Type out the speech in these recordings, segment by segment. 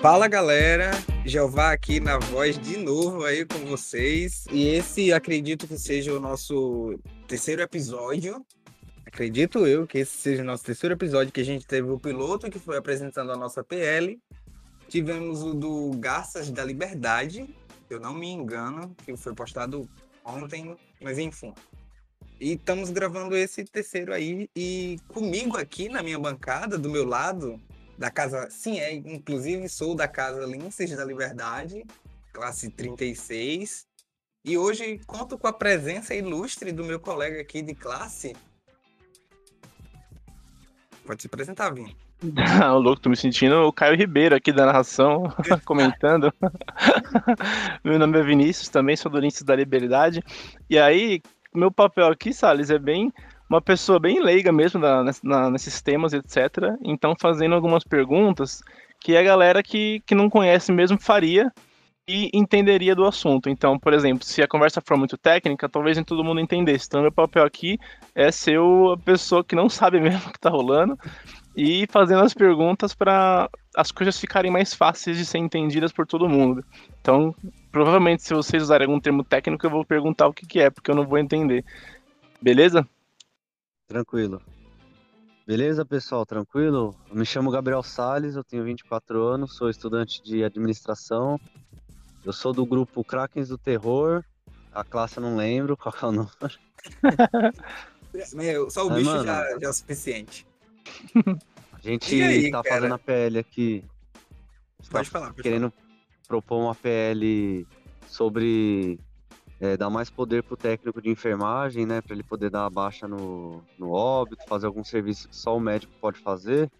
Fala galera, Jeová aqui na voz de novo aí com vocês. E esse acredito que seja o nosso terceiro episódio. Acredito eu que esse seja o nosso terceiro episódio que a gente teve o piloto que foi apresentando a nossa PL. Tivemos o do Garças da Liberdade, se eu não me engano, que foi postado ontem, mas enfim. E estamos gravando esse terceiro aí. E comigo aqui na minha bancada, do meu lado, da casa. Sim, é, inclusive sou da casa Linces da Liberdade, classe 36. E hoje conto com a presença ilustre do meu colega aqui de classe. Pode se apresentar, Vinho. o louco, tô me sentindo o Caio Ribeiro aqui da narração, comentando. meu nome é Vinícius, também sou do Linces da Liberdade. E aí, meu papel aqui, Salles, é bem uma pessoa bem leiga mesmo na, na, nesses temas, etc. Então, fazendo algumas perguntas que a galera que, que não conhece mesmo faria e entenderia do assunto. Então, por exemplo, se a conversa for muito técnica, talvez nem todo mundo entendesse. Então, meu papel aqui é ser a pessoa que não sabe mesmo o que está rolando e fazendo as perguntas para as coisas ficarem mais fáceis de ser entendidas por todo mundo. Então, provavelmente, se vocês usarem algum termo técnico, eu vou perguntar o que, que é, porque eu não vou entender. Beleza? Tranquilo. Beleza, pessoal? Tranquilo? Eu me chamo Gabriel Sales, eu tenho 24 anos, sou estudante de administração. Eu sou do grupo Krakens do Terror. A classe eu não lembro qual é o nome. Meu, só o Mas, bicho mano, já, já, é o suficiente. A gente aí, tá cara? fazendo a PL aqui. Pode tá falar, pode querendo falar. propor uma PL sobre é, dar mais poder pro técnico de enfermagem, né? Para ele poder dar a baixa no, no óbito, fazer algum serviço que só o médico pode fazer.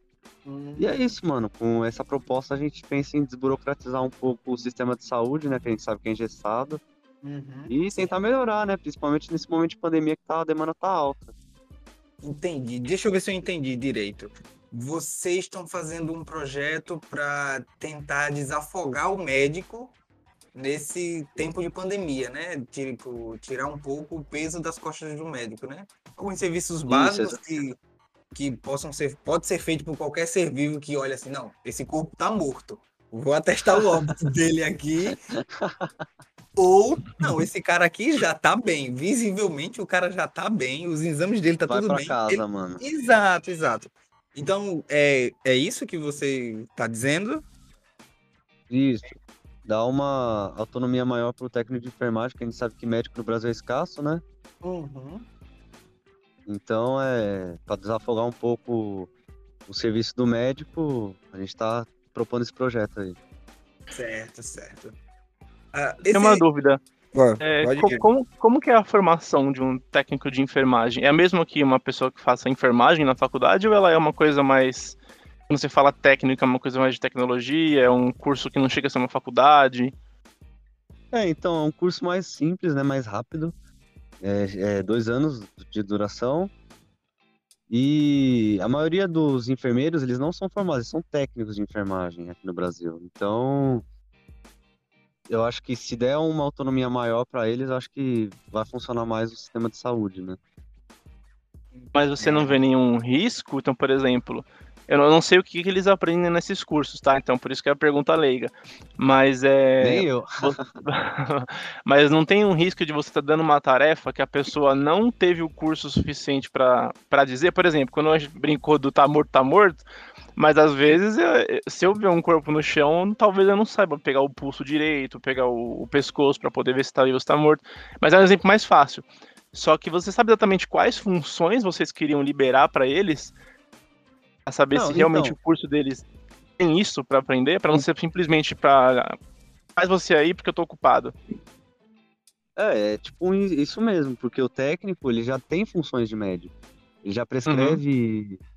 Uhum. E é isso, mano. Com essa proposta a gente pensa em desburocratizar um pouco o sistema de saúde, né? Que a gente sabe que é engessado. Uhum. E tentar melhorar, né? Principalmente nesse momento de pandemia que tá, a demanda tá alta. Entendi. Deixa eu ver se eu entendi direito. Vocês estão fazendo um projeto para tentar desafogar o médico nesse tempo de pandemia, né? Tipo, tirar um pouco o peso das costas do médico, né? Alguns serviços básicos Isso, que, que possam ser, pode ser feito por qualquer ser vivo que olha assim, não, esse corpo tá morto. Vou atestar o óbito dele aqui. Ou, não, esse cara aqui já tá bem. Visivelmente o cara já tá bem, os exames dele tá Vai tudo pra bem. casa, Ele... mano. Exato, exato. Então, é, é isso que você tá dizendo? Isso. Dá uma autonomia maior pro técnico de enfermagem, que a gente sabe que médico no Brasil é escasso, né? Uhum. Então, é, para desafogar um pouco o serviço do médico, a gente tá propondo esse projeto aí. Certo, certo. Ah, esse... Tem uma dúvida. é, co como, como que é a formação de um técnico de enfermagem? É a mesma que uma pessoa que faça enfermagem na faculdade ou ela é uma coisa mais. Quando você fala técnica, é uma coisa mais de tecnologia? É um curso que não chega a ser uma faculdade? É, então, é um curso mais simples, né? Mais rápido. É, é dois anos de duração. E a maioria dos enfermeiros, eles não são formados, eles são técnicos de enfermagem aqui no Brasil. Então, eu acho que se der uma autonomia maior para eles, acho que vai funcionar mais o sistema de saúde, né? Mas você não vê nenhum risco? Então, por exemplo, eu não sei o que, que eles aprendem nesses cursos, tá? Então, por isso que é a pergunta leiga. Mas é. Nem eu. Mas não tem um risco de você estar tá dando uma tarefa que a pessoa não teve o curso suficiente para dizer? Por exemplo, quando a gente brincou do tá morto, tá morto, mas às vezes, se eu ver um corpo no chão, talvez eu não saiba pegar o pulso direito, pegar o, o pescoço para poder ver se está vivo ou se está morto. Mas é um exemplo mais fácil. Só que você sabe exatamente quais funções vocês queriam liberar para eles, a saber não, se realmente então... o curso deles tem isso para aprender, para não ser simplesmente para faz você aí porque eu tô ocupado. É, é tipo isso mesmo, porque o técnico ele já tem funções de médico. Ele já prescreve uhum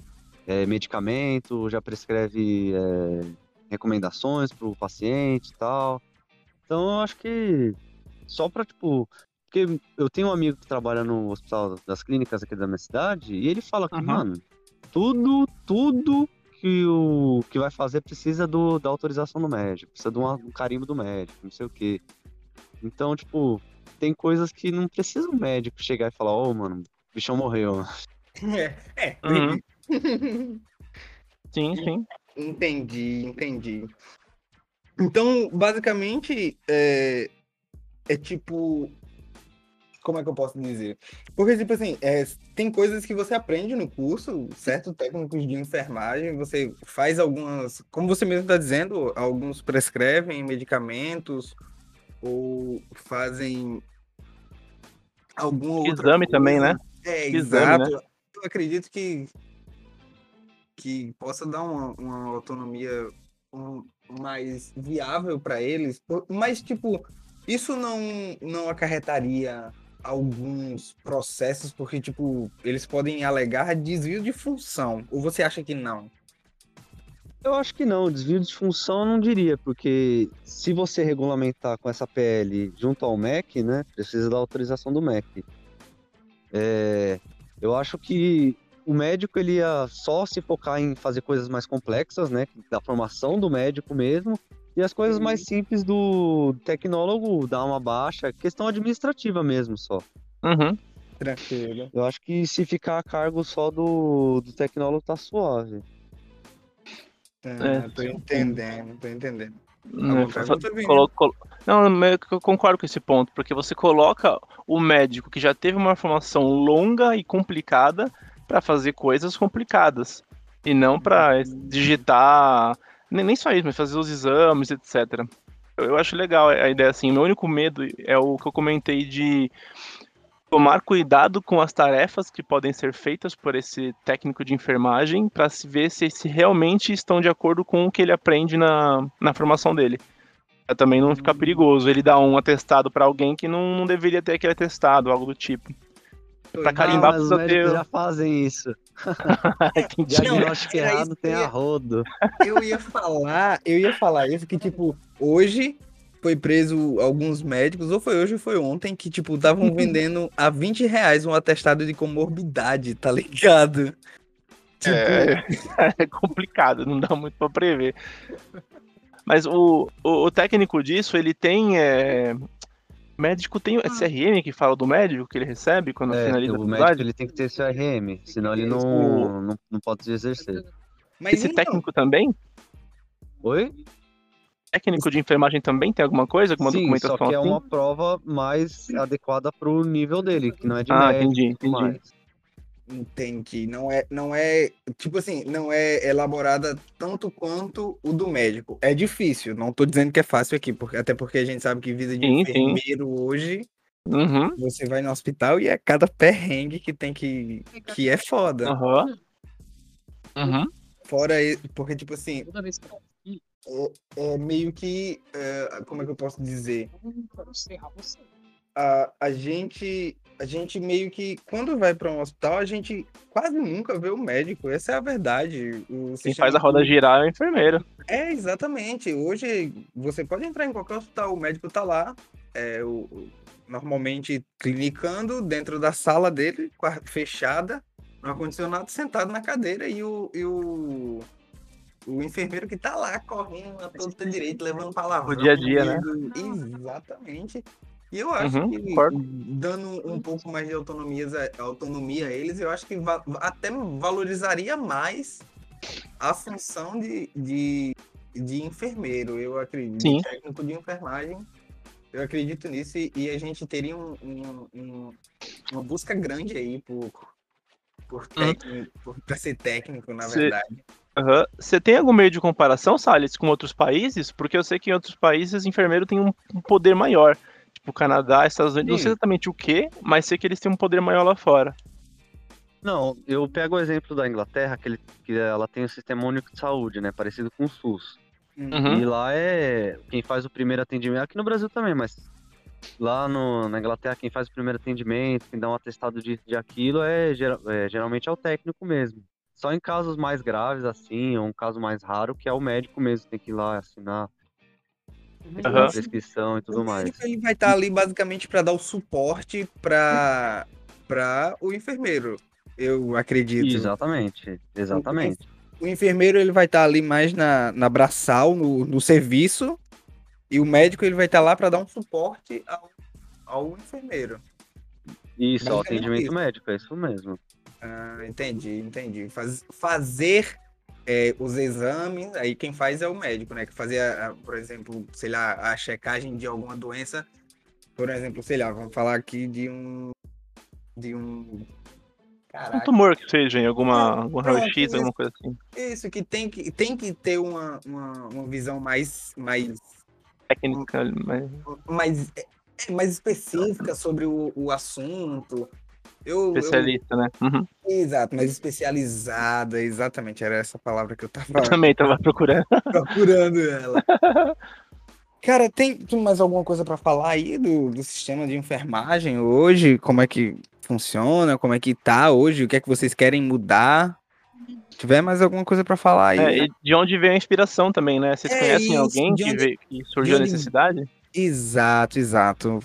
é, medicamento, já prescreve é, recomendações para o paciente e tal. Então eu acho que só para tipo. Porque eu tenho um amigo que trabalha no hospital das clínicas aqui da minha cidade e ele fala que, uhum. mano, tudo, tudo que o que vai fazer precisa do, da autorização do médico, precisa de um, um carimbo do médico, não sei o quê. Então, tipo, tem coisas que não precisa o médico chegar e falar, ô, oh, mano, o bichão morreu. É, é. Uhum. sim, sim. Entendi, entendi. Então, basicamente, é, é tipo. Como é que eu posso dizer? Porque, tipo assim, é, tem coisas que você aprende no curso, certo? Técnicos de enfermagem, você faz algumas. Como você mesmo está dizendo, alguns prescrevem medicamentos ou fazem algum. Exame também, né? É, Exame, exato. Eu acredito que, que possa dar uma, uma autonomia um, mais viável para eles, mas, tipo, isso não, não acarretaria alguns processos, porque, tipo, eles podem alegar desvio de função, ou você acha que não? Eu acho que não, desvio de função eu não diria, porque se você regulamentar com essa PL junto ao MEC, né, precisa da autorização do MEC. É, eu acho que o médico ele ia só se focar em fazer coisas mais complexas, né, da formação do médico mesmo, e as coisas mais simples do tecnólogo dar uma baixa, questão administrativa mesmo só. Uhum. Tranquilo. Eu acho que se ficar a cargo só do, do tecnólogo tá suave. Ah, É, tô entendendo, tô entendendo. Né, pergunta, Vini? colo- colo- Não, eu concordo com esse ponto, porque você coloca o médico que já teve uma formação longa e complicada para fazer coisas complicadas e não para digitar, nem, só isso, mas fazer os exames, etc. Eu, eu acho legal a ideia assim. Meu único medo é o que eu comentei de tomar cuidado com as tarefas que podem ser feitas por esse técnico de enfermagem para se ver se, se realmente estão de acordo com o que ele aprende na, na formação dele. Pra também não ficar perigoso ele dar um atestado para alguém que não, não deveria ter aquele atestado, algo do tipo. Pra carimbar mas ter. médicos já fazem isso. Diagnóstico errado tem eu a ia- rodo. Eu ia falar, eu ia falar isso que, tipo, hoje foi preso alguns médicos, ou foi hoje ou foi ontem, que, tipo, estavam vendendo a 20 reais um atestado de comorbidade, tá ligado? Tipo, É, é complicado, não dá muito pra prever. Mas o, o, o técnico disso, ele tem. É... Médico tem o CRM que fala do médico que ele recebe quando É, finaliza a o médico faculdade? ele tem que ter seu RM, senão ele O- não, não, não pode exercer. mas Esse então, técnico também? Oi? Técnico de enfermagem também tem alguma coisa? Alguma Sim, documentação só que é assim? uma prova mais adequada pro nível dele, que não é de Ah, médico entendi, e tudo entendi. mais. Entendi. Não é, não é, tipo assim, não é elaborada tanto quanto o do médico. É difícil, não tô dizendo que é fácil aqui, porque, até porque a gente sabe que vida de Sim, sim. enfermeiro hoje, Uhum, você vai no hospital e é cada perrengue que tem que, que é foda. aham. Uhum. Fora, porque, tipo assim, ir, é meio que, é, como é que eu posso dizer? A, a gente, a gente meio que, quando vai para um hospital, a gente quase nunca vê o médico, essa é a verdade. O Quem faz a roda girar é o enfermeiro. É, exatamente. Hoje você pode entrar em qualquer hospital, o médico tá lá, é, o, normalmente clinicando dentro da sala dele, fechada, no ar-condicionado, sentado na cadeira, e o, e o, o enfermeiro que tá lá correndo a todo direito, levando palavrão. O dia a dia, né? Exatamente. E eu acho Uhum, que dando um pouco mais de autonomia, autonomia a eles, eu acho que va- até valorizaria mais a função de, de, de enfermeiro, eu acredito, Sim. técnico de enfermagem. Eu acredito nisso e, e a gente teria um, um- um- uma busca grande aí por, por técnico, por, ser técnico, na Cê- verdade. Você tem algum meio de comparação, Salles, com outros países? Porque eu sei que em outros países enfermeiro tem um, um poder maior. Tipo, Canadá, Estados Unidos, não sei Sim. exatamente o que, mas sei que eles têm um poder maior lá fora. Não, eu pego o exemplo da Inglaterra, que, ele, que ela tem um sistema único de saúde, né? Parecido com o SUS. Uhum. E lá é quem faz o primeiro atendimento, aqui no Brasil também, mas lá no, na Inglaterra quem faz o primeiro atendimento, quem dá um atestado de, de aquilo é, é, geralmente é o técnico mesmo. Só em casos mais graves assim, ou um caso mais raro, que é o médico mesmo, tem que ir lá assinar A prescrição e tudo o mais. médico ele vai estar ali basicamente para dar o suporte para para o enfermeiro, eu acredito. Exatamente, exatamente. O enfermeiro ele vai estar ali mais na, na braçal, no, no serviço, e o médico ele vai estar lá para dar um suporte ao, ao enfermeiro. Isso, é o Basicamente atendimento isso. médico, é isso mesmo. Ah, entendi, entendi. Faz, fazer é, os exames, aí quem faz é o médico, né? Que fazia, a- por exemplo, sei lá, a checagem de alguma doença. Por exemplo, sei lá, vamos falar aqui de um. De um. Um Caraca. tumor que seja, em alguma, É, algum pronto, raio-x, alguma coisa assim. Isso, que tem que, tem que ter uma, uma, uma visão mais, mais, Técnica, mas... mais, é, mais específica sobre o, o assunto. Eu, eu- especialista, né? Uhum. exato, mais especializada, exatamente, era essa palavra que eu tava Eu também tava procurando. procurando ela. Cara, tem, mais alguma coisa pra falar aí do, do sistema de enfermagem hoje? Como é que funciona? Como é que tá hoje? O que é que vocês querem mudar? Se tiver mais alguma coisa pra falar aí? É, né? e de onde vem a inspiração também, né? Vocês É conhecem isso, alguém de que, onde- veio, que surgiu a onde- necessidade? Exato, exato.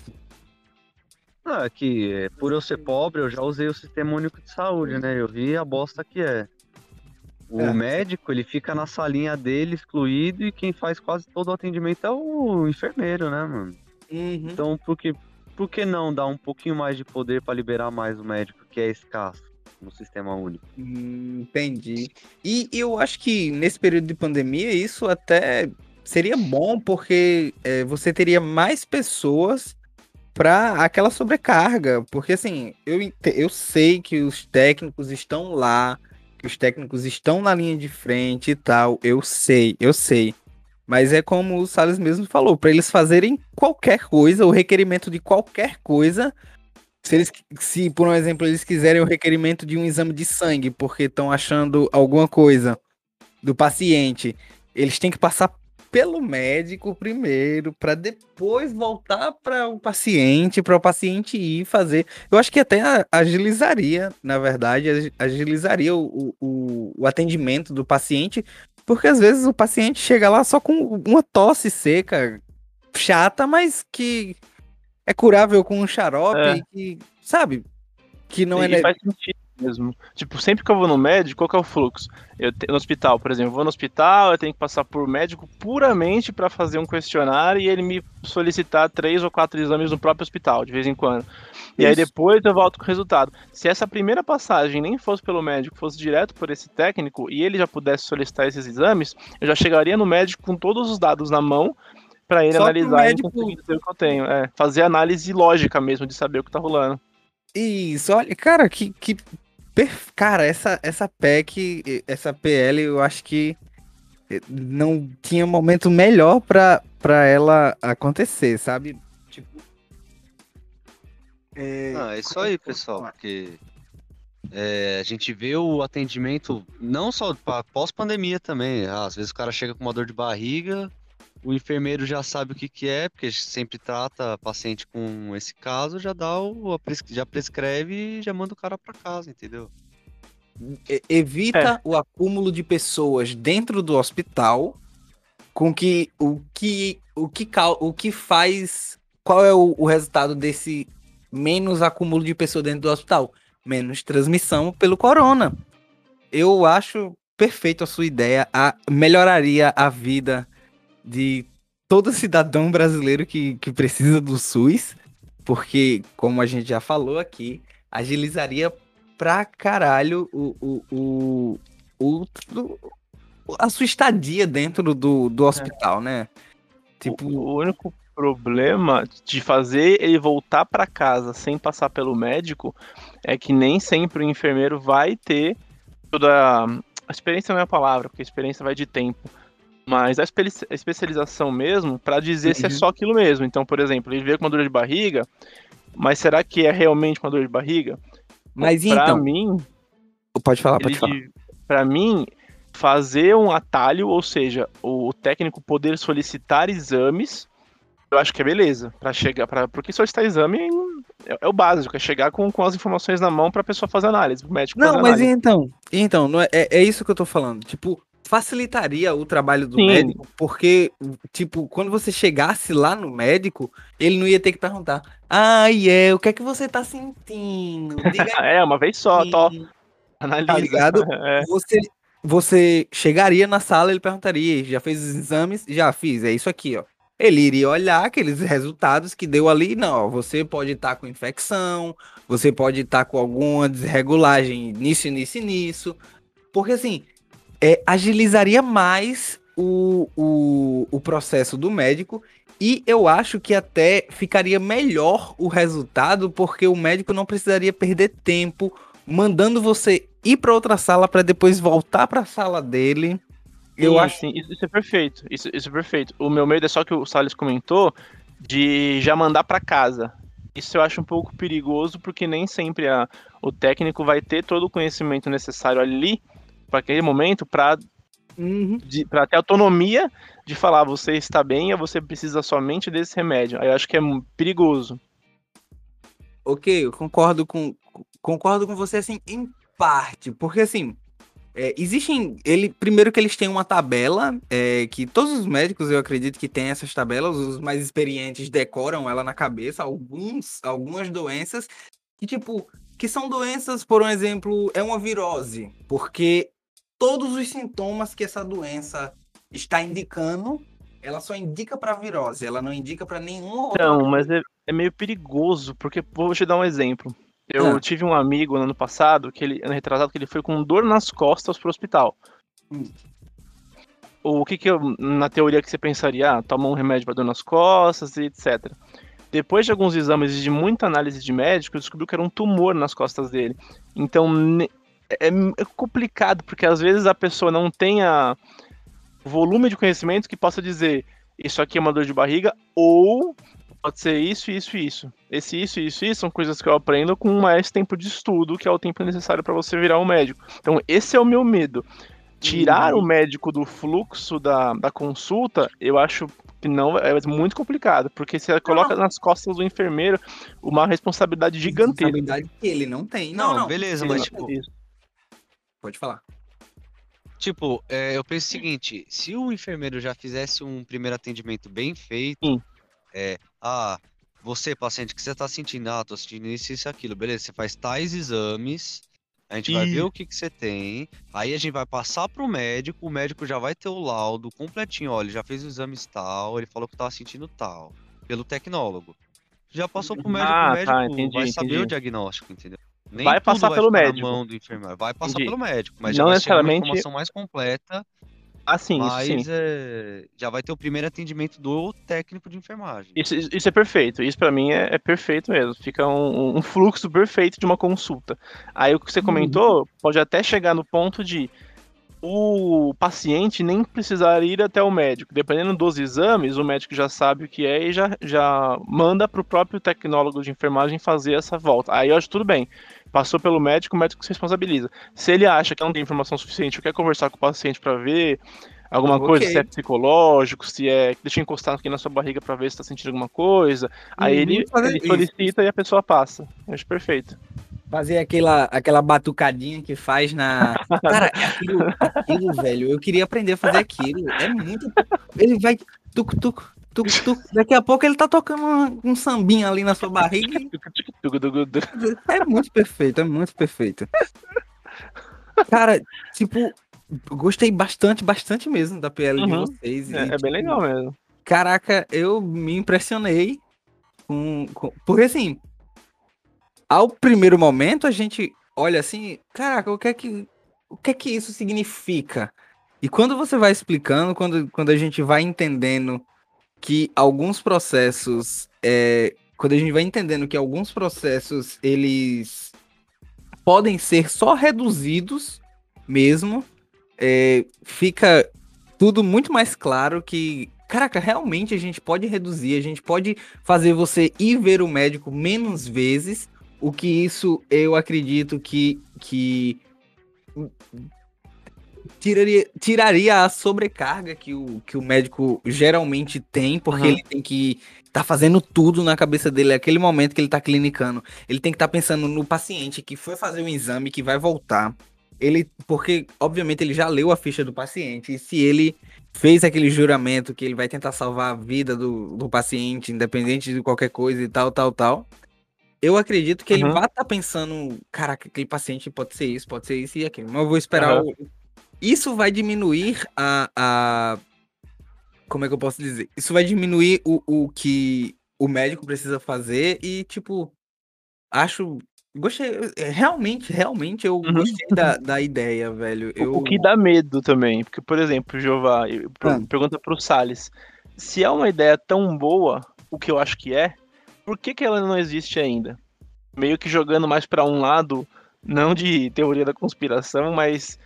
Ah, que é, por eu ser pobre, eu já usei o sistema único de saúde, né? Eu vi a bosta que é. O É. médico, ele fica na salinha dele, excluído, e quem faz quase todo o atendimento é o enfermeiro, né, mano? Uhum. Então, por que, por que não dar um pouquinho mais de poder para liberar mais o médico, que é escasso no sistema único? Hum, entendi. E eu acho que nesse período de pandemia isso até seria bom, porque é, você teria mais pessoas para aquela sobrecarga. Porque assim, eu, eu sei que os técnicos estão lá, que os técnicos estão na linha de frente e tal. Eu sei, eu sei. Mas é como o Salles mesmo falou, para eles fazerem qualquer coisa, o requerimento de qualquer coisa, se eles, se por um exemplo eles quiserem o requerimento de um exame de sangue porque estão achando alguma coisa do paciente, eles têm que passar pelo médico primeiro para depois voltar para o paciente, para o paciente ir fazer. Eu acho que até agilizaria, na verdade, agi- agilizaria o, o, o atendimento do paciente, porque às vezes o paciente chega lá só com uma tosse seca, chata, mas que é curável com um xarope, É. e que, sabe? Que não e, é. faz sentido mesmo. Tipo, sempre que eu vou no médico, qual que é o fluxo? Eu te- no hospital, por exemplo, eu vou no hospital, eu tenho que passar por médico puramente para fazer um questionário e ele me solicitar três ou quatro exames no próprio hospital, de vez em quando. E aí depois eu volto com o resultado. Se essa primeira passagem nem fosse pelo médico, fosse direto por esse técnico e ele já pudesse solicitar esses exames, eu já chegaria no médico com todos os dados na mão para ele Só analisar médico- e conseguir dizer o que eu tenho. É, fazer análise lógica mesmo de saber o que tá rolando. Isso, olha, cara, que. que perf- Cara, essa, essa PEC, essa PL, eu acho que eh, não tinha momento melhor pra, pra ela acontecer, sabe? Tipo. É, Ah, é isso aí, pessoal, porque é, a gente vê o atendimento não só pa- pós-pandemia também. Ah, às vezes o cara chega com uma dor de barriga, o enfermeiro já sabe o que que é, porque sempre trata paciente com esse caso, já dá o, já prescreve e já manda o cara pra casa, entendeu? evita o acúmulo de pessoas dentro do hospital, com que o que o que o que faz qual é o, o resultado desse menos acúmulo de pessoas dentro do hospital, menos transmissão pelo corona. Eu acho perfeito a sua ideia, a, melhoraria a vida de todo cidadão brasileiro que, que precisa do SUS, porque como a gente já falou aqui, agilizaria pra caralho o, o, o, o- o- a sua estadia dentro do, do hospital, né? Tipo, O único problema de fazer ele voltar para casa sem passar pelo médico é que nem sempre o enfermeiro vai ter toda a a experiência não é a palavra, porque a experiência vai de tempo. Mas a espe- a especialização mesmo para dizer se é Uhum. só aquilo mesmo. Então, por exemplo, ele veio com uma dor de barriga, mas será que é realmente uma dor de barriga? mas Pra então, mim, pode falar, pode ele falar. pra mim, fazer um atalho, ou seja, o técnico poder solicitar exames, eu acho que é beleza. Para chegar, para porque solicitar exame é, é o básico, é chegar com, com as informações na mão para a pessoa fazer análise, o médico Não, fazer mas análise. então, então, não é, é, é isso que eu tô falando. Tipo, facilitaria o trabalho do Sim. médico, porque, tipo, quando você chegasse lá no médico, ele não ia ter que perguntar, ai, é, o que é que você tá sentindo? Diga É, uma vez só, aqui." tó, analisa. Tá ligado? É, Você, você chegaria na sala, ele perguntaria, já fez os exames? Já fiz, é isso aqui, ó. Ele iria olhar aqueles resultados que deu ali, não, ó, você pode estar com infecção, você pode estar com alguma desregulagem nisso, nisso e nisso. Porque assim, é, agilizaria mais o, o, o processo do médico e eu acho que até ficaria melhor o resultado, porque o médico não precisaria perder tempo mandando você ir para outra sala para depois voltar para a sala dele. Eu Sim, acho sim, isso, isso é perfeito. Isso, isso é perfeito. O meu medo é só que o Salles comentou de já mandar para casa. Isso eu acho um pouco perigoso, porque nem sempre a, o técnico vai ter todo o conhecimento necessário ali, para aquele momento, para Uhum. para ter autonomia de falar você está bem ou você precisa somente desse remédio. Aí eu acho que é perigoso. Ok, eu concordo com concordo com você assim em parte, porque assim é, existem ele primeiro que eles têm uma tabela é, que todos os médicos eu acredito que têm essas tabelas, os mais experientes decoram ela na cabeça, alguns algumas doenças que tipo que são doenças, por um exemplo, é uma virose, porque todos os sintomas que essa doença está indicando, ela só indica para virose, ela não indica para nenhuma outra. Então, mas é, é meio perigoso, porque vou te dar um exemplo. Eu Ah. tive um amigo no ano passado, que ele, ano retrasado, que ele foi com dor nas costas pro hospital. Hum. O que que eu, na teoria que você pensaria, ah, toma um remédio para dor nas costas e etc. Depois de alguns exames e de muita análise de médico, descobriu que era um tumor nas costas dele. Então, é, é complicado, porque às vezes a pessoa não tem a volume de conhecimento que possa dizer isso aqui é uma dor de barriga, ou pode ser isso, isso e isso. Esse isso, isso e isso são coisas que eu aprendo com mais tempo de estudo, que é o tempo necessário para você virar um médico. Então, esse é o meu medo. Tirar o médico do fluxo da, da consulta, eu acho que não é muito complicado, porque você coloca nas costas do enfermeiro uma responsabilidade gigantesca. Responsabilidade que ele não tem. Não, Não, não. beleza, Ele mas não- tipo, Isso. Pode falar. Tipo, é, eu penso o seguinte, se o enfermeiro já fizesse um primeiro atendimento bem feito, Sim. é, ah, você, paciente, o que você tá sentindo? Ah, tô sentindo isso, isso e aquilo. Beleza, você faz tais exames, a gente vai E- ver o que que você tem, aí a gente vai passar pro médico, o médico já vai ter o laudo completinho, ó, ele já fez o exame tal, ele falou que tava sentindo tal, pelo tecnólogo. Já passou pro médico, Ah, o tá, médico entendi, vai saber entendi. o diagnóstico, entendeu? Nem Vai passar pelo ficar médico. Mão do enfermeiro. Vai passar Entendi. pelo médico, mas já Não vai chegar uma necessariamente- informação mais completa Assim, isso mas sim. é, já vai ter o primeiro atendimento do técnico de enfermagem. Isso, isso é perfeito. Isso pra mim é, é perfeito mesmo. Fica um, um fluxo perfeito de uma consulta. Aí o que você comentou pode até chegar no ponto de o paciente nem precisar ir até o médico. Dependendo dos exames, o médico já sabe o que é e já, já manda pro próprio tecnólogo de enfermagem fazer essa volta. Aí eu acho tudo bem. Passou pelo médico, o médico se responsabiliza. Se ele acha que não tem informação suficiente ou quer conversar com o paciente pra ver alguma Ok. coisa, se é psicológico, se é. Deixa eu encostar aqui na sua barriga pra ver se tá sentindo alguma coisa. Aí Uhum, ele, ele solicita e a pessoa passa. Eu acho perfeito. Fazer aquela, aquela batucadinha que faz na. Cara, aquilo, aquilo, velho, eu queria aprender a fazer aquilo. É muito. Ele vai. Tuc, tuc, tuc, tuc. Daqui a pouco ele tá tocando um, um sambinha ali na sua barriga. e É muito perfeito, é muito perfeito. Cara, tipo, gostei bastante, bastante mesmo da PL de Uhum. vocês. e, É, é bem tipo, legal mesmo. Caraca, eu me impressionei com, com- Porque assim, ao primeiro momento a gente olha assim, caraca, o que é que, o que, é que isso significa? E quando você vai explicando, quando, quando a gente vai entendendo que alguns processos, é, quando a gente vai entendendo que alguns processos eles podem ser só reduzidos mesmo, é, fica tudo muito mais claro que, caraca, realmente a gente pode reduzir, a gente pode fazer você ir ver o médico menos vezes, o que isso eu acredito que, que tiraria, tiraria a sobrecarga que o, que o médico geralmente tem, porque Uhum. ele tem que tá fazendo tudo na cabeça dele, é aquele momento que ele tá clinicando. Ele tem que estar pensando no paciente que foi fazer um exame, que vai voltar. Ele, porque obviamente ele já leu a ficha do paciente, e se ele fez aquele juramento que ele vai tentar salvar a vida do, do paciente, independente de qualquer coisa e tal, tal, tal. Eu acredito que ele Uhum. vai estar pensando, caraca, aquele paciente pode ser isso, pode ser isso e aquilo. Mas eu vou esperar. Aham. o- Isso vai diminuir a, a. Como é que eu posso dizer? Isso vai diminuir o, o que o médico precisa fazer e, tipo, acho Gostei. é, Realmente, realmente eu Uhum. gostei da, da ideia, velho. Eu... O que dá medo também, porque, por exemplo, Jeová, Ah. pergunta pro Salles, se é uma ideia tão boa, o que eu acho que é, por que, que ela não existe ainda? Meio que jogando mais pra um lado, não de teoria da conspiração, mas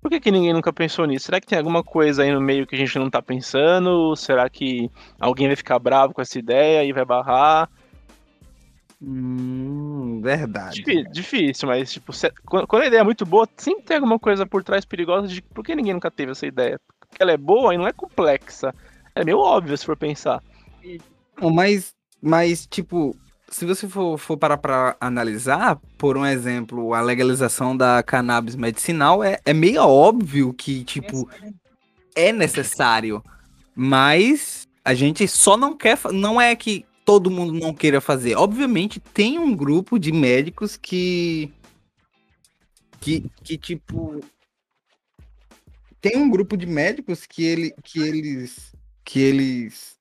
por que, que ninguém nunca pensou nisso? Será que tem alguma coisa aí no meio que a gente não tá pensando? Será que alguém vai ficar bravo com essa ideia e vai barrar? Hum, verdade. Difí- Difícil, mas tipo, se- quando quando a ideia é muito boa, sempre tem alguma coisa por trás perigosa de por que ninguém nunca teve essa ideia. Porque ela é boa e não é complexa. É meio óbvio se for pensar. Mas, mas, tipo, se você for, for parar pra analisar, por um exemplo, a legalização da cannabis medicinal, é, é meio óbvio que, tipo, é necessário. Mas a gente só não quer. Não é que todo mundo não queira fazer. Obviamente, tem um grupo de médicos que. Que, que tipo. Tem um grupo de médicos que, ele, que eles. Que eles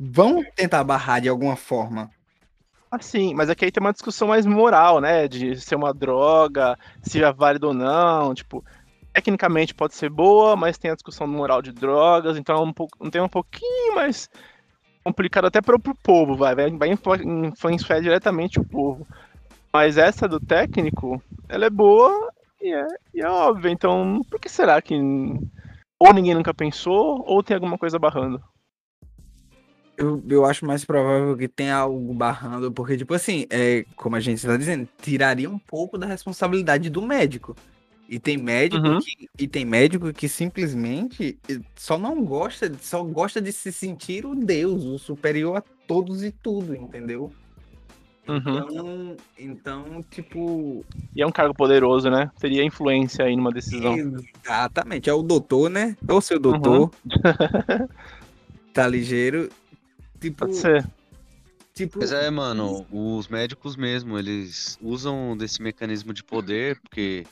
vão tentar barrar de alguma forma. Assim, mas aqui aí tem uma discussão mais moral, né? De ser uma droga, se é válido ou não. Tipo, tecnicamente pode ser boa, mas tem a discussão moral de drogas, então é um, pouco, um tema um pouquinho mais complicado até para o povo, vai, vai, vai influ- influenciar diretamente o povo. Mas essa do técnico, ela é boa e é, e é óbvia, então por que será que ou ninguém nunca pensou, ou tem alguma coisa barrando? Eu, eu acho mais provável que tenha algo barrando, porque, tipo assim, é, como a gente está dizendo, tiraria um pouco da responsabilidade do médico. E tem médico Uhum. que, e tem médico que simplesmente eh, só não gosta, só gosta de se sentir o Deus, o superior a todos e tudo, entendeu? Uhum. Então, então, tipo, E é um cargo poderoso, né? Teria influência aí numa decisão. exatamente, é o doutor, né? Ou seu doutor. tá ligeiro. Tipo, Pode ser. tipo, Mas é, mano, os médicos mesmo, eles usam desse mecanismo de poder, porque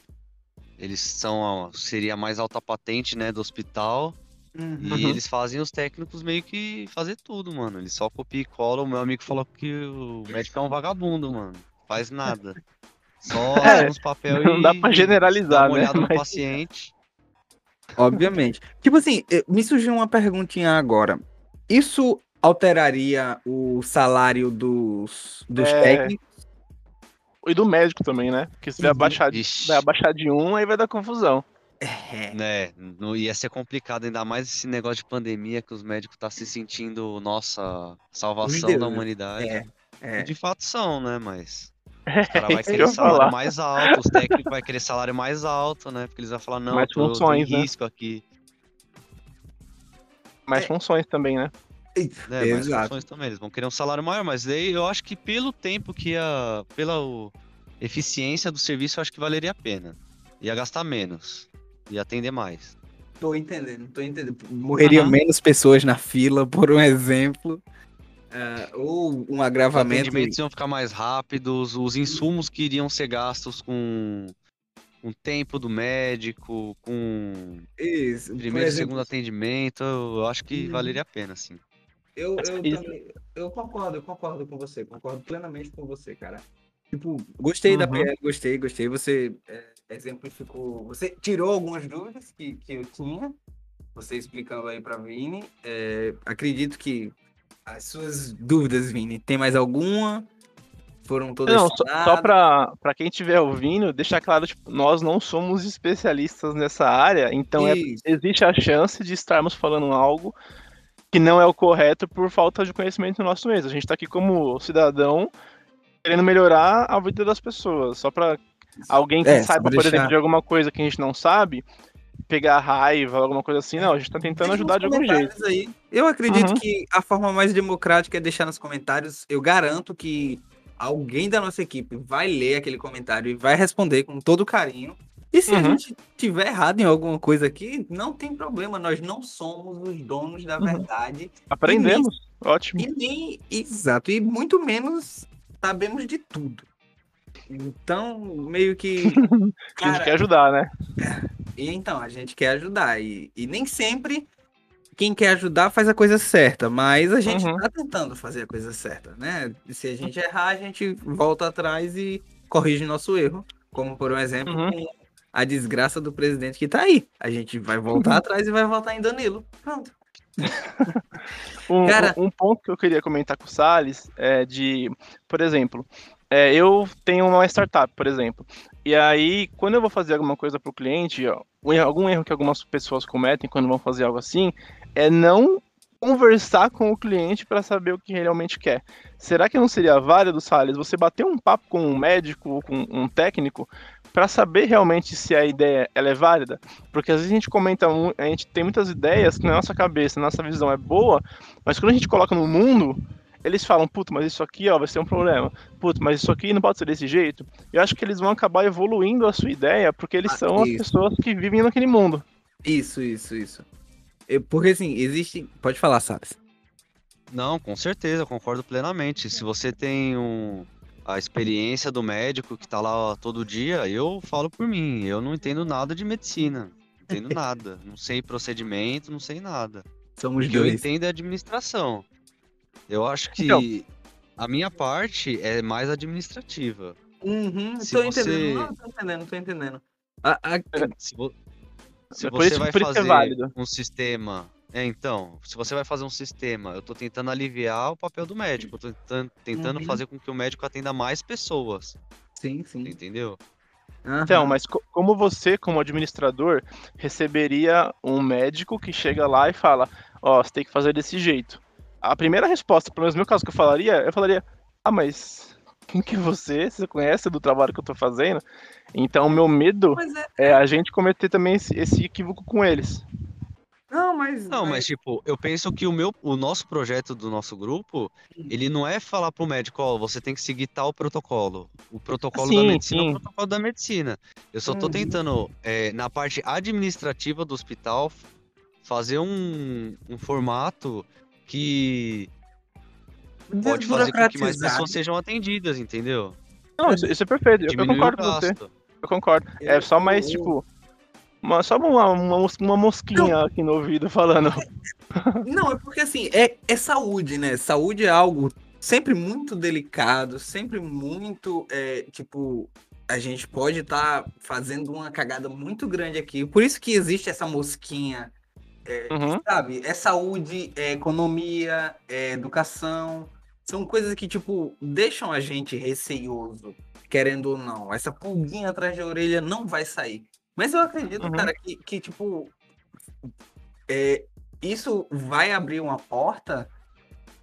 eles são a, seria a mais alta patente, né, do hospital, uhum. e eles fazem os técnicos meio que fazer tudo, mano. Eles só copiam e colam. O meu amigo falou que o médico é um vagabundo, mano. Faz nada. Só É, os papéis não e dá pra generalizar, dá uma né? no paciente. Obviamente. Tipo assim, me surgiu uma perguntinha agora. Isso alteraria o salário dos, dos É. técnicos? E do médico também, né? Porque se vai Uhum. abaixar, Vixe. vai abaixar de um, aí vai dar confusão. É. Né, não ia ser complicado, ainda mais esse negócio de pandemia que os médicos tá se sentindo nossa salvação da humanidade. É. É. De fato são, né? Mas os caras vai querer salário falar. mais alto, os técnicos vai querer salário mais alto, né? Porque eles vão falar, não, Mais tô funções, né? risco aqui. Mais É. funções também, né? Né, mais Exato. funções também. Eles vão querer um salário maior, mas daí eu acho que pelo tempo que ia. pela o- eficiência do serviço, eu acho que valeria a pena. Ia gastar menos. Ia atender mais. Tô entendendo, tô entendendo. Morreriam menos pessoas na fila, por um exemplo. Ah, ou um Os agravamento. atendimentos iam ficar mais rápidos, os insumos que iriam ser gastos com com o tempo do médico, com Isso, primeiro e segundo atendimento, eu acho que Uhum. valeria a pena, sim. Eu, eu, Isso. também, eu concordo, eu concordo com você, concordo plenamente com você, cara. Tipo, gostei da Uhum. PL, gostei, gostei. Você é, exemplificou, você tirou algumas dúvidas que, que eu tinha, você explicando aí pra Vini. É, acredito que as suas dúvidas, Vini, tem mais alguma? Foram todas Não, só, só pra, pra quem estiver ouvindo, deixar claro, tipo, nós não somos especialistas nessa área, então é, existe a chance de estarmos falando algo que não é o correto por falta de conhecimento no nosso meio. A gente tá aqui como cidadão querendo melhorar a vida das pessoas. Só pra alguém que É, saiba, por exemplo, de alguma coisa que a gente não sabe, pegar raiva, alguma coisa assim. Não, a gente tá tentando Deixa ajudar de algum jeito. Aí. Eu acredito Uhum. que a forma mais democrática é deixar nos comentários. Eu garanto que alguém da nossa equipe vai ler aquele comentário e vai responder com todo carinho. E se a Uhum. gente tiver errado em alguma coisa aqui, não tem problema. Nós não somos os donos da Uhum. verdade. Aprendemos. Ótimo. E nem. Exato. E muito menos sabemos de tudo. Então, meio que. A gente quer ajudar, né? E então, a gente quer ajudar. E, e nem sempre quem quer ajudar faz a coisa certa, mas a gente Uhum. tá tentando fazer a coisa certa, né? E se a gente errar, a gente volta atrás e, corrige nosso erro. Como, por um exemplo, Uhum. com a desgraça do presidente que tá aí. A gente vai voltar atrás e vai votar em Danilo. Pronto. Um, Cara- um ponto que eu queria comentar com o Salles é de, por exemplo, é, eu tenho uma startup, por exemplo, e aí quando eu vou fazer alguma coisa para o cliente, ó, um algum erro que algumas pessoas cometem quando vão fazer algo assim é não conversar com o cliente para saber o que realmente quer. Será que não seria válido, Salles, você bater um papo com um médico ou com um técnico para saber realmente se a ideia ela é válida? Porque às vezes a gente comenta, a gente tem muitas ideias que na nossa cabeça, na nossa visão é boa, mas quando a gente coloca no mundo, eles falam, puto, mas isso aqui ó, vai ser um problema. Puto, mas isso aqui não pode ser desse jeito. Eu acho que eles vão acabar evoluindo a sua ideia, porque eles Ah, são as isso. pessoas que vivem naquele mundo. Isso, isso, isso. Eu- porque assim, existe. Pode falar, Salles. Não, com certeza, eu concordo plenamente. Se você tem um, a experiência do médico que tá lá todo dia, eu falo por mim, eu não entendo nada de medicina. Não entendo nada. Não sei procedimento, não sei nada. Somos O que eu dois. entendo é administração. Eu acho que Então. a minha parte é mais administrativa. Uhum, Se tô você- entendendo. Não, tô entendendo, tô entendendo. A- a- Se, vo- se você vai é fazer válido. um sistema. É, então, se você vai fazer um sistema, eu tô tentando aliviar o papel do médico. Eu tô tentando, tentando Uhum. fazer com que o médico atenda mais pessoas. Sim, sim. Entendeu? Aham. Então, mas co- como você, como administrador, receberia um médico que chega lá e fala, ó, você tem que fazer desse jeito. A primeira resposta, pelo menos no meu caso que eu falaria, eu falaria, ah, mas quem que você? Você conhece do trabalho que eu tô fazendo? Então, o meu medo é. é a gente cometer também esse, esse equívoco com eles. Não, mas. Não, mas tipo, eu penso que o meu, o nosso projeto do nosso grupo, ele não é falar pro médico, ó, você tem que seguir tal protocolo. O protocolo da Sim, medicina é sim. o protocolo da medicina. Eu só tô Uhum. tentando, é, na parte administrativa do hospital, fazer um, um formato que pode fazer com que mais pessoas sejam atendidas, entendeu? Não, isso, isso é perfeito, eu, eu concordo com você, eu concordo. É só mais, Eu- tipo, uma, só uma, uma, uma mosquinha aqui no ouvido falando. Não, é porque assim, é, é saúde, né? Saúde é algo sempre muito delicado, sempre muito, é, tipo, a gente pode estar fazendo uma cagada muito grande aqui. Por isso que existe essa mosquinha, Uhum. sabe? É saúde, é economia, é educação. São coisas que, tipo, deixam a gente receioso, querendo ou não. Essa pulguinha atrás da orelha não vai sair. Mas eu acredito, Uhum. cara, que, que tipo, é, isso vai abrir uma porta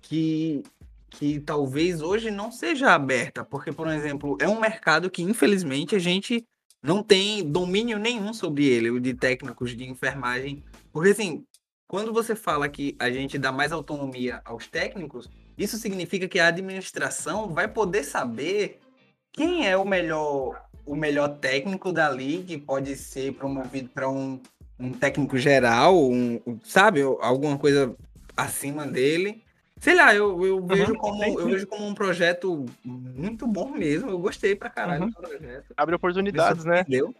que, que talvez hoje não seja aberta, porque, por exemplo, é um mercado que, infelizmente, a gente não tem domínio nenhum sobre ele, o de técnicos de enfermagem. Porque, assim, quando você fala que a gente dá mais autonomia aos técnicos, isso significa que a administração vai poder saber quem é o melhor, o melhor técnico dali, que pode ser promovido para um, um técnico geral, um, sabe, alguma coisa acima dele. Sei lá, eu, eu vejo como sim, eu vejo como um projeto muito bom mesmo. Eu gostei pra caralho Uhum. do projeto. Abre oportunidades, né? surpreendeu.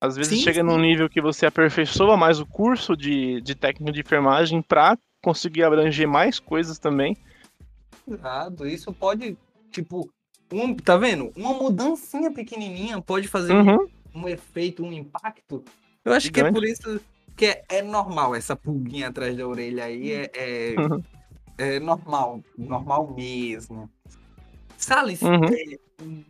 Às vezes Sim, chega sim. num nível que você aperfeiçoa mais o curso de, de técnico de enfermagem para conseguir abranger mais coisas também. Exato. Isso pode, tipo, um, tá vendo? Uma mudancinha pequenininha pode fazer um Uhum. um efeito, um impacto. Eu acho que é por isso que é, é normal essa pulguinha atrás da orelha aí. É, é, Uhum. é normal, normal mesmo. Salles, Uhum. é,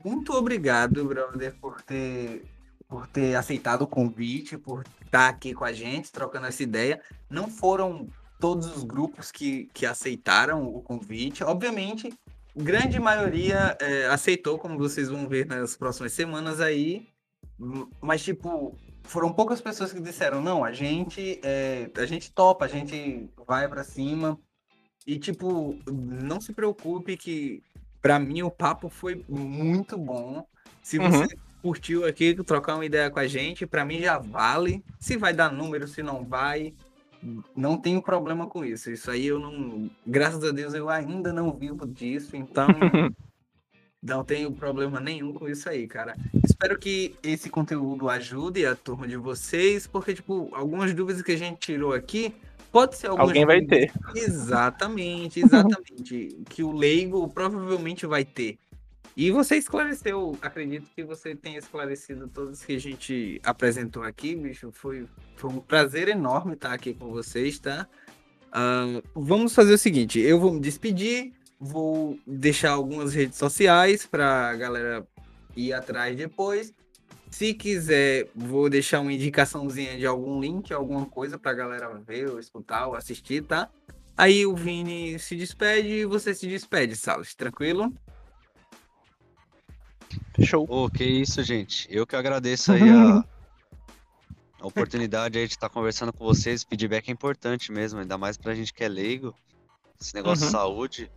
muito obrigado, brother, por ter, por ter aceitado o convite, por estar aqui com a gente, trocando essa ideia. Não foram todos os grupos que, que aceitaram o convite. Obviamente, grande maioria é, aceitou, como vocês vão ver nas próximas semanas aí. Mas, tipo, foram poucas pessoas que disseram, não, a gente, é, a gente topa, a gente vai pra cima. E, tipo, não se preocupe que, pra mim, o papo foi muito bom. Se Uhum. você curtiu aqui, trocar uma ideia com a gente, pra mim já vale. Se vai dar número, se não vai, não tenho problema com isso. Isso aí eu não. Graças a Deus eu ainda não vivo disso, então. Não tenho problema nenhum com isso aí, cara. Espero que esse conteúdo ajude a turma de vocês, porque, tipo, algumas dúvidas que a gente tirou aqui, pode ser algumas Alguém vai dúvidas- ter. Exatamente, exatamente. que o leigo provavelmente vai ter. E você esclareceu, acredito que você tenha esclarecido todos que a gente apresentou aqui, bicho. Foi, foi um prazer enorme estar aqui com vocês, tá? Uh, vamos fazer o seguinte: eu vou me despedir, vou deixar algumas redes sociais para a galera ir atrás depois. Se quiser, vou deixar uma indicaçãozinha de algum link, alguma coisa para a galera ver, ou escutar, ou assistir, tá? Aí o Vini se despede e você se despede, Salles. Tranquilo? Ô, que isso, gente. Eu que agradeço aí a, a oportunidade aí de estar conversando com vocês. Feedback é importante mesmo, ainda mais pra gente que é leigo. Esse negócio Uhum. de saúde.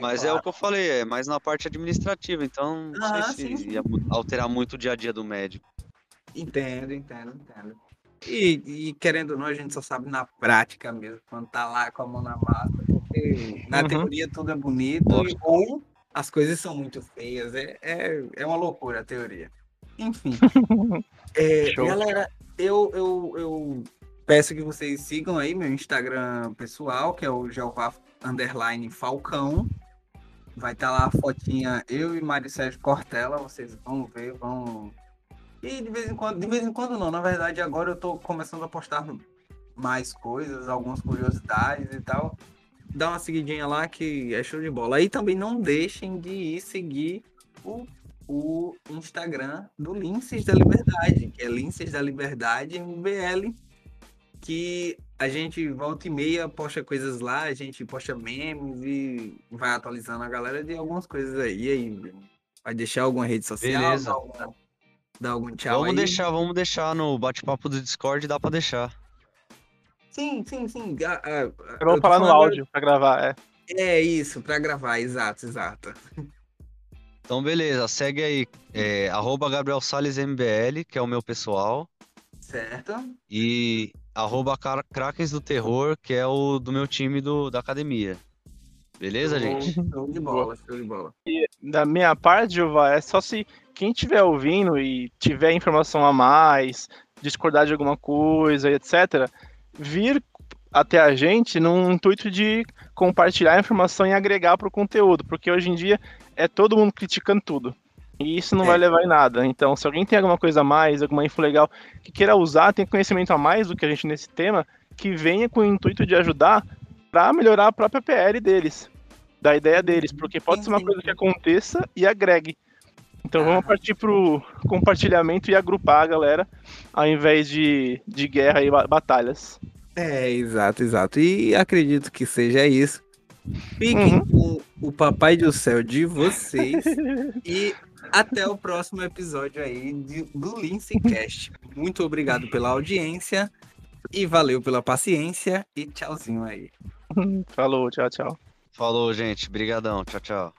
Mas é o que eu falei, é mais na parte administrativa, então não Ah, sei sim, se sim. ia alterar muito o dia a dia do médico. Entendo, entendo, entendo. E, e querendo ou não, a gente só sabe na prática mesmo, quando tá lá com a mão na massa, porque na Uhum. teoria tudo é bonito, e- ou as coisas são muito feias. É, é, é uma loucura a teoria. Enfim. É, galera, eu, eu, eu peço que vocês sigam aí meu Instagram pessoal, que é o Jeová Underline Falcão. Vai estar lá a fotinha eu e Mário Sérgio Cortella, vocês vão ver, vão. E de vez em quando, de vez em quando não, na verdade agora eu tô começando a postar mais coisas, algumas curiosidades e tal. Dá uma seguidinha lá que é show de bola. Aí também não deixem de ir seguir o, o Instagram do Linces da Liberdade, que é Linces da Liberdade MBL, que a gente volta e meia posta coisas lá, a gente posta memes e vai atualizando a galera de algumas coisas aí. E aí, vai deixar alguma rede social? Beleza. Dar algum, tchau vamos aí? deixar, vamos deixar no bate-papo do Discord, dá pra deixar. Sim, sim, sim. Ah, ah, Eu vou falar no falando- áudio pra gravar, é. É isso, pra gravar, exato, exato. Então, beleza, segue aí, é, arroba Gabriel Salles MBL, que é o meu pessoal, Certo? e arroba Krakens do Terror, que é o do meu time do, da academia. Beleza, gente? Show de bola, show de bola. Da minha parte, Jeová, é só se quem estiver ouvindo e tiver informação a mais, discordar de alguma coisa, etc., vir até a gente num intuito de compartilhar a informação e agregar para o conteúdo, porque hoje em dia é todo mundo criticando tudo. E isso não É. vai levar em nada. Então, se alguém tem alguma coisa a mais, alguma info legal que queira usar, tem conhecimento a mais do que a gente nesse tema, que venha com o intuito de ajudar para melhorar a própria PL deles, da ideia deles, porque pode ser uma coisa que aconteça e agregue. Então vamos partir pro compartilhamento e agrupar a galera, ao invés de, de guerra e ba- batalhas. É, exato, exato. E acredito que seja isso. Fiquem com o Papai do Céu de vocês. e até o próximo episódio aí do Lindsay Cast. Muito obrigado pela audiência. E valeu pela paciência. E tchauzinho aí. Falou, tchau, tchau. Falou, gente. Brigadão. Tchau, tchau.